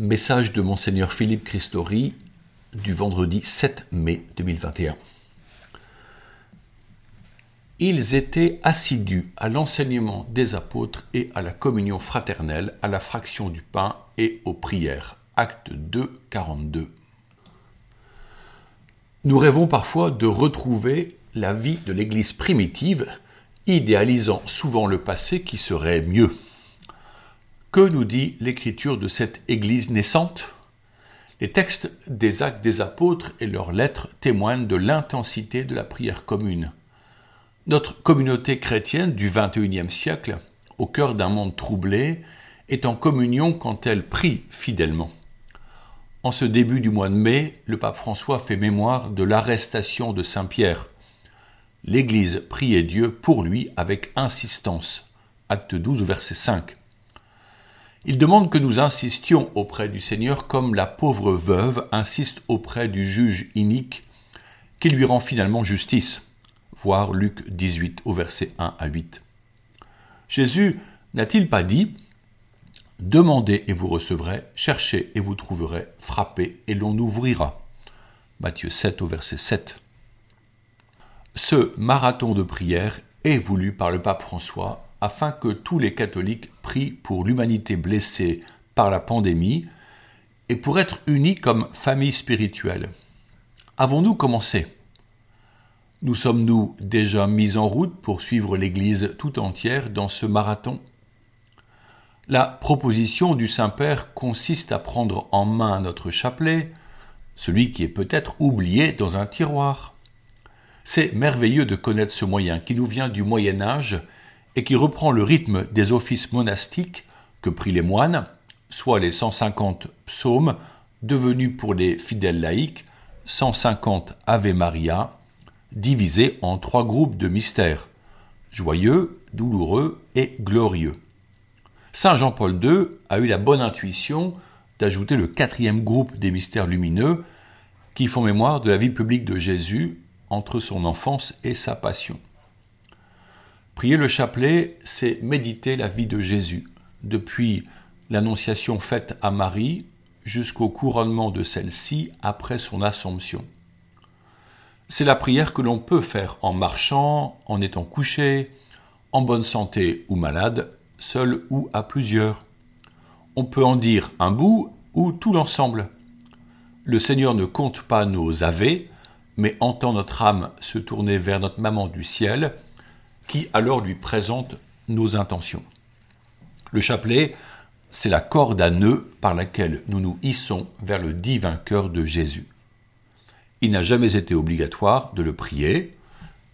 Message de Monseigneur Philippe Christori du vendredi 7 mai 2021. Ils étaient assidus à l'enseignement des apôtres et à la communion fraternelle, à la fraction du pain et aux prières. Acte 2, 42. Nous rêvons parfois de retrouver la vie de l'Église primitive, idéalisant souvent le passé qui serait mieux. Que nous dit l'écriture de cette Église naissante? Les textes des actes des apôtres et leurs lettres témoignent de l'intensité de la prière commune. Notre communauté chrétienne du XXIe siècle, au cœur d'un monde troublé, est en communion quand elle prie fidèlement. En ce début du mois de mai, le pape François fait mémoire de l'arrestation de Saint Pierre. L'Église priait Dieu pour lui avec insistance. Acte 12, verset 5. Il demande que nous insistions auprès du Seigneur comme la pauvre veuve insiste auprès du juge inique qui lui rend finalement justice voir Luc 18 au verset 1 à 8. Jésus n'a-t-il pas dit Demandez et vous recevrez, cherchez et vous trouverez, frappez et l'on ouvrira. Matthieu 7 au verset 7. Ce marathon de prière est voulu par le pape François afin que tous les catholiques prient pour l'humanité blessée par la pandémie et pour être unis comme famille spirituelle. Avons-nous commencé? Nous sommes-nous déjà mis en route pour suivre l'Église tout entière dans ce marathon? La proposition du Saint-Père consiste à prendre en main notre chapelet, celui qui est peut-être oublié dans un tiroir. C'est merveilleux de connaître ce moyen qui nous vient du Moyen Âge et qui reprend le rythme des offices monastiques que prient les moines, soit les 150 psaumes devenus pour les fidèles laïcs 150 Ave Maria divisé en trois groupes de mystères joyeux, douloureux et glorieux. Saint Jean-Paul II a eu la bonne intuition d'ajouter le quatrième groupe des mystères lumineux qui font mémoire de la vie publique de Jésus entre son enfance et sa passion. Prier le chapelet, c'est méditer la vie de Jésus, depuis l'annonciation faite à Marie jusqu'au couronnement de celle-ci après son assomption. C'est la prière que l'on peut faire en marchant, en étant couché, en bonne santé ou malade, seul ou à plusieurs. On peut en dire un bout ou tout l'ensemble. Le Seigneur ne compte pas nos avés, mais entend notre âme se tourner vers notre maman du ciel, qui alors lui présente nos intentions. Le chapelet, c'est la corde à nœuds par laquelle nous nous hissons vers le divin cœur de Jésus. Il n'a jamais été obligatoire de le prier,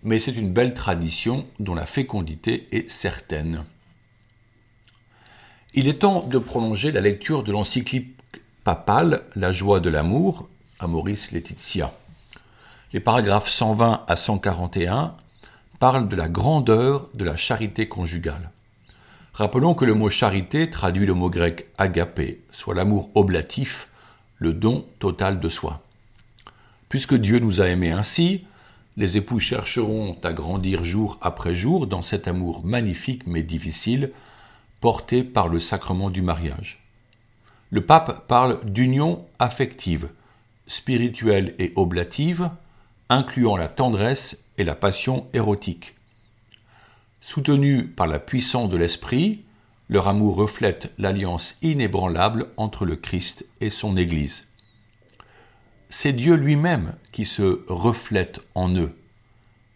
mais c'est une belle tradition dont la fécondité est certaine. Il est temps de prolonger la lecture de l'encyclique papale La joie de l'amour à Maurice Laetitia. Les paragraphes 120 à 141 parlent de la grandeur de la charité conjugale. Rappelons que le mot charité traduit le mot grec agapé, soit l'amour oblatif, le don total de soi. Puisque Dieu nous a aimés ainsi, les époux chercheront à grandir jour après jour dans cet amour magnifique mais difficile, porté par le sacrement du mariage. Le pape parle d'union affective, spirituelle et oblative, incluant la tendresse et la passion érotique. Soutenus par la puissance de l'esprit, leur amour reflète l'alliance inébranlable entre le Christ et son Église c'est Dieu lui-même qui se reflète en eux,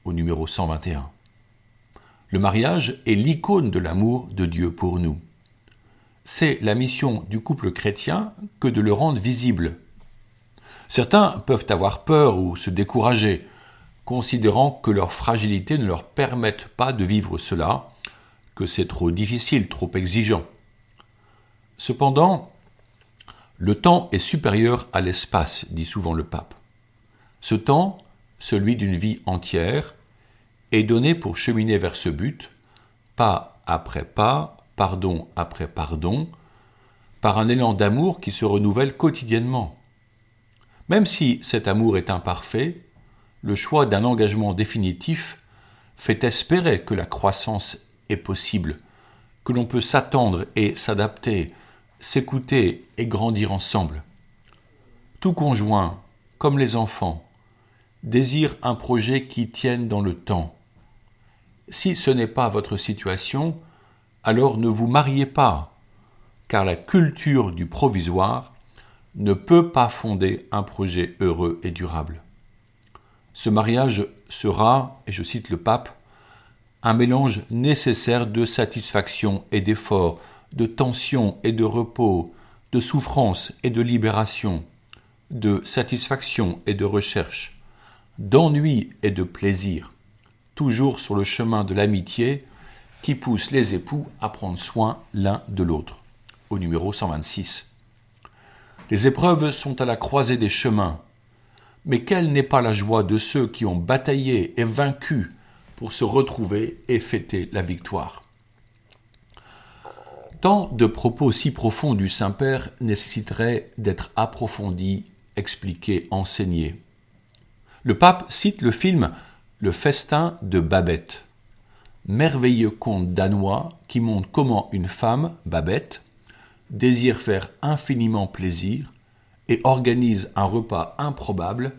au numéro 121. Le mariage est l'icône de l'amour de Dieu pour nous. C'est la mission du couple chrétien que de le rendre visible. Certains peuvent avoir peur ou se décourager, considérant que leur fragilité ne leur permette pas de vivre cela, que c'est trop difficile, trop exigeant. Cependant, le temps est supérieur à l'espace, dit souvent le pape. Ce temps, celui d'une vie entière, est donné pour cheminer vers ce but, pas après pas, pardon après pardon, par un élan d'amour qui se renouvelle quotidiennement. Même si cet amour est imparfait, le choix d'un engagement définitif fait espérer que la croissance est possible, que l'on peut s'attendre et s'adapter s'écouter et grandir ensemble. Tout conjoint, comme les enfants, désire un projet qui tienne dans le temps. Si ce n'est pas votre situation, alors ne vous mariez pas, car la culture du provisoire ne peut pas fonder un projet heureux et durable. Ce mariage sera, et je cite le pape, un mélange nécessaire de satisfaction et d'effort, de tension et de repos, de souffrance et de libération, de satisfaction et de recherche, d'ennui et de plaisir, toujours sur le chemin de l'amitié qui pousse les époux à prendre soin l'un de l'autre. Au numéro 126. Les épreuves sont à la croisée des chemins, mais quelle n'est pas la joie de ceux qui ont bataillé et vaincu pour se retrouver et fêter la victoire? Tant de propos si profonds du Saint-Père nécessiteraient d'être approfondis, expliqués, enseignés. Le pape cite le film Le festin de Babette, merveilleux conte danois qui montre comment une femme, Babette, désire faire infiniment plaisir et organise un repas improbable,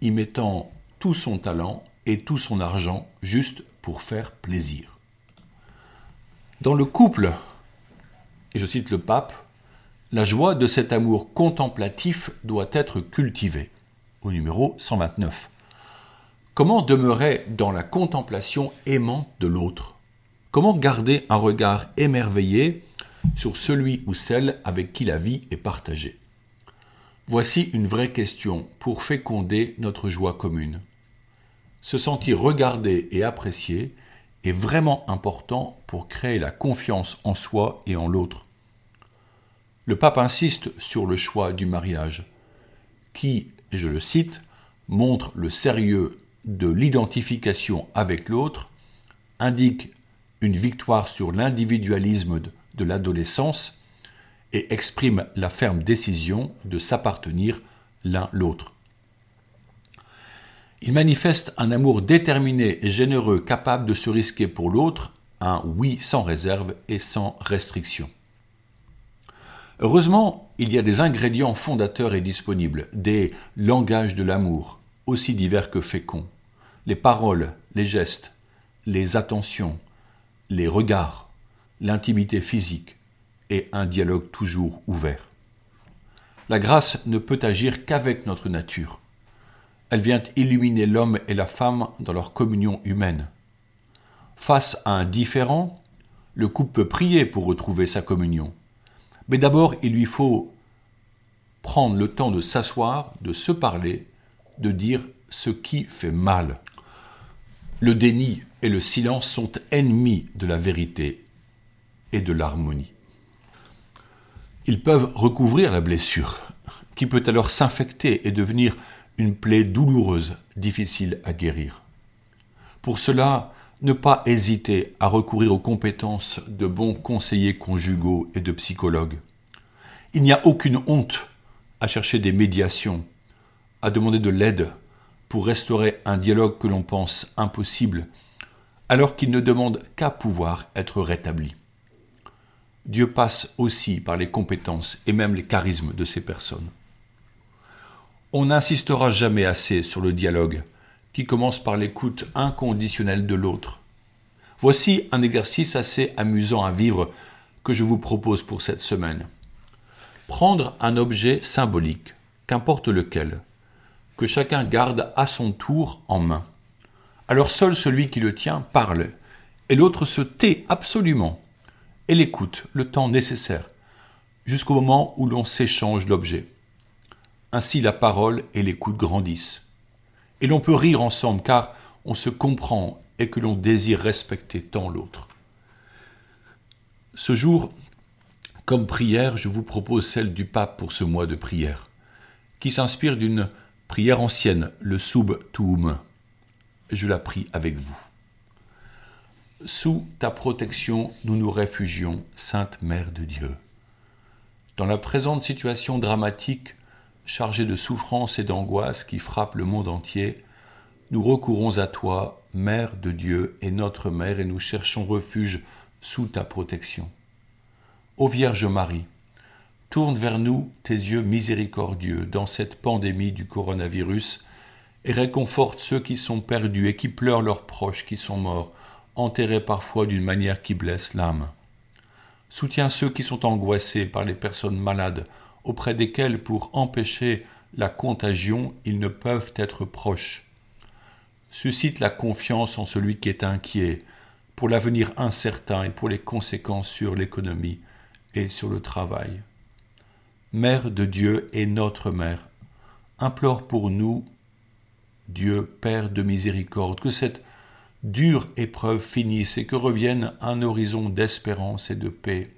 y mettant tout son talent et tout son argent juste pour faire plaisir. Dans le couple, et je cite le pape, la joie de cet amour contemplatif doit être cultivée. Au numéro 129. Comment demeurer dans la contemplation aimante de l'autre? Comment garder un regard émerveillé sur celui ou celle avec qui la vie est partagée Voici une vraie question pour féconder notre joie commune se sentir regardé et apprécié est vraiment important pour créer la confiance en soi et en l'autre. Le pape insiste sur le choix du mariage, qui, je le cite, montre le sérieux de l'identification avec l'autre, indique une victoire sur l'individualisme de l'adolescence et exprime la ferme décision de s'appartenir l'un l'autre. Il manifeste un amour déterminé et généreux capable de se risquer pour l'autre, un oui sans réserve et sans restriction. Heureusement, il y a des ingrédients fondateurs et disponibles, des langages de l'amour, aussi divers que féconds, les paroles, les gestes, les attentions, les regards, l'intimité physique et un dialogue toujours ouvert. La grâce ne peut agir qu'avec notre nature. Elle vient illuminer l'homme et la femme dans leur communion humaine. Face à un différent, le couple peut prier pour retrouver sa communion. Mais d'abord, il lui faut prendre le temps de s'asseoir, de se parler, de dire ce qui fait mal. Le déni et le silence sont ennemis de la vérité et de l'harmonie. Ils peuvent recouvrir la blessure, qui peut alors s'infecter et devenir une plaie douloureuse, difficile à guérir. Pour cela, ne pas hésiter à recourir aux compétences de bons conseillers conjugaux et de psychologues. Il n'y a aucune honte à chercher des médiations, à demander de l'aide pour restaurer un dialogue que l'on pense impossible, alors qu'il ne demande qu'à pouvoir être rétabli. Dieu passe aussi par les compétences et même les charismes de ces personnes. On n'insistera jamais assez sur le dialogue, qui commence par l'écoute inconditionnelle de l'autre. Voici un exercice assez amusant à vivre que je vous propose pour cette semaine. Prendre un objet symbolique, qu'importe lequel, que chacun garde à son tour en main. Alors seul celui qui le tient parle, et l'autre se tait absolument, et l'écoute le temps nécessaire, jusqu'au moment où l'on s'échange l'objet. Ainsi la parole et l'écoute grandissent. Et l'on peut rire ensemble car on se comprend et que l'on désire respecter tant l'autre. Ce jour, comme prière, je vous propose celle du pape pour ce mois de prière, qui s'inspire d'une prière ancienne, le Sub Tuum. Je la prie avec vous. Sous ta protection, nous nous réfugions, Sainte Mère de Dieu. Dans la présente situation dramatique, chargés de souffrance et d'angoisse qui frappent le monde entier, nous recourons à toi, Mère de Dieu et notre Mère, et nous cherchons refuge sous ta protection. Ô Vierge Marie, Tourne vers nous tes yeux miséricordieux dans cette pandémie du coronavirus et réconforte ceux qui sont perdus et qui pleurent leurs proches qui sont morts, enterrés parfois d'une manière qui blesse l'âme. Soutiens ceux qui sont angoissés par les personnes malades, auprès desquelles, pour empêcher la contagion, ils ne peuvent être proches. Suscite la confiance en celui qui est inquiet, pour l'avenir incertain et pour les conséquences sur l'économie et sur le travail. Mère de Dieu et notre Mère, implore pour nous, Dieu Père de miséricorde, que cette dure épreuve finisse et que revienne un horizon d'espérance et de paix.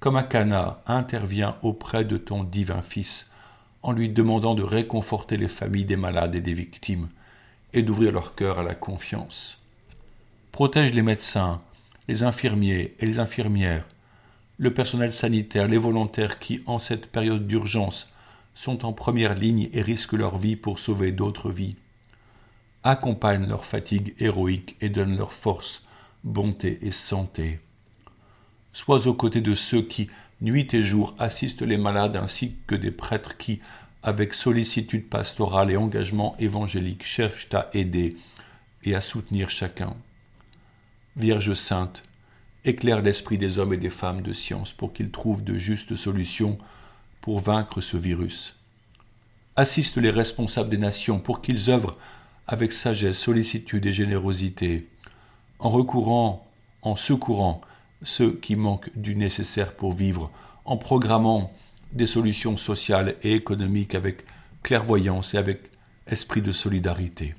Comme Akana intervient auprès de ton divin Fils, en lui demandant de réconforter les familles des malades et des victimes, et d'ouvrir leur cœur à la confiance. Protège les médecins, les infirmiers et les infirmières, le personnel sanitaire, les volontaires qui, en cette période d'urgence, sont en première ligne et risquent leur vie pour sauver d'autres vies. Accompagne leur fatigue héroïque et donne leur force, bonté et santé. Sois aux côtés de ceux qui, nuit et jour, assistent les malades ainsi que des prêtres qui, avec sollicitude pastorale et engagement évangélique, cherchent à aider et à soutenir chacun. Vierge sainte, éclaire l'esprit des hommes et des femmes de science pour qu'ils trouvent de justes solutions pour vaincre ce virus. Assiste les responsables des nations pour qu'ils œuvrent avec sagesse, sollicitude et générosité, en recourant, en secourant ceux qui manquent du nécessaire pour vivre, en programmant des solutions sociales et économiques avec clairvoyance et avec esprit de solidarité.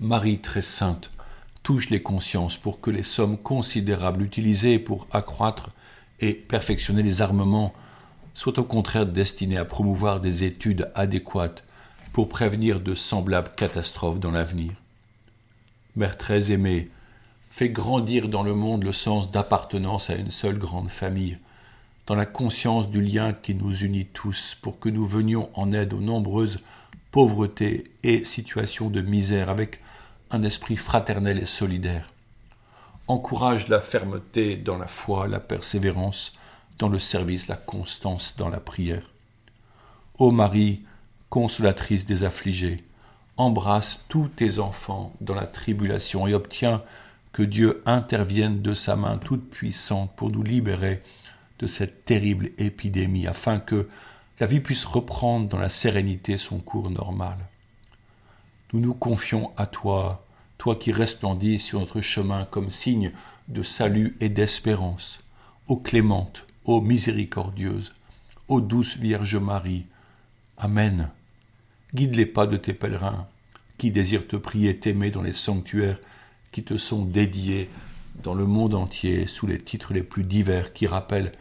Marie très sainte, touche les consciences pour que les sommes considérables utilisées pour accroître et perfectionner les armements soient au contraire destinées à promouvoir des études adéquates pour prévenir de semblables catastrophes dans l'avenir. Mère très aimée, fais grandir dans le monde le sens d'appartenance à une seule grande famille, dans la conscience du lien qui nous unit tous, pour que nous venions en aide aux nombreuses pauvretés et situations de misère avec un esprit fraternel et solidaire. Encourage la fermeté dans la foi, la persévérance dans le service, la constance dans la prière. Ô Marie, consolatrice des affligés, embrasse tous tes enfants dans la tribulation et obtiens que Dieu intervienne de sa main toute puissante pour nous libérer de cette terrible épidémie, afin que la vie puisse reprendre dans la sérénité son cours normal. Nous nous confions à toi, toi qui resplendis sur notre chemin comme signe de salut et d'espérance. Ô clémente, ô miséricordieuse, ô douce Vierge Marie. Amen. Guide les pas de tes pèlerins, qui désirent te prier t'aimer dans les sanctuaires qui te sont dédiés dans le monde entier sous les titres les plus divers qui rappellent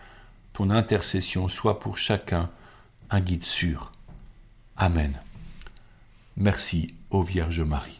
ton intercession soit pour chacun un guide sûr. Amen. Merci, ô Vierge Marie.